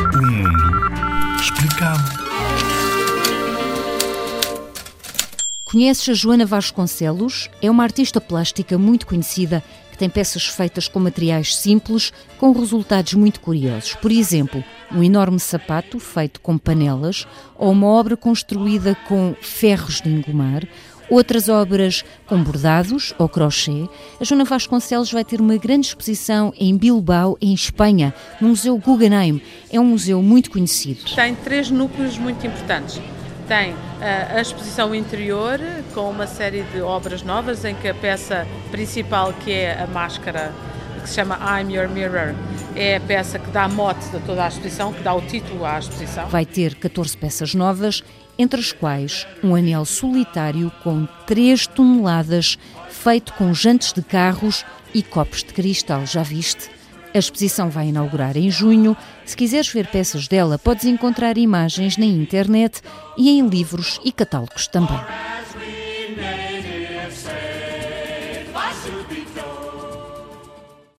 O mundo explicado. Conheces a Joana Vasconcelos? É uma artista plástica muito conhecida que tem peças feitas com materiais simples com resultados muito curiosos. Por exemplo, um enorme sapato feito com panelas ou uma obra construída com ferros de engomar outras obras com bordados ou crochê. A Joana Vasconcelos vai ter uma grande exposição em Bilbao, em Espanha, no Museu Guggenheim. É um museu muito conhecido. Tem três núcleos muito importantes. Tem a, a exposição interior, com uma série de obras novas, em que a peça principal, que é a máscara que se chama I'm Your Mirror, é a peça que dá mote de toda a exposição, que dá o título à exposição. Vai ter 14 peças novas, entre as quais um anel solitário com 3 toneladas, feito com jantes de carros e copos de cristal. Já viste? A exposição vai inaugurar em junho. Se quiseres ver peças dela, podes encontrar imagens na internet e em livros e catálogos também.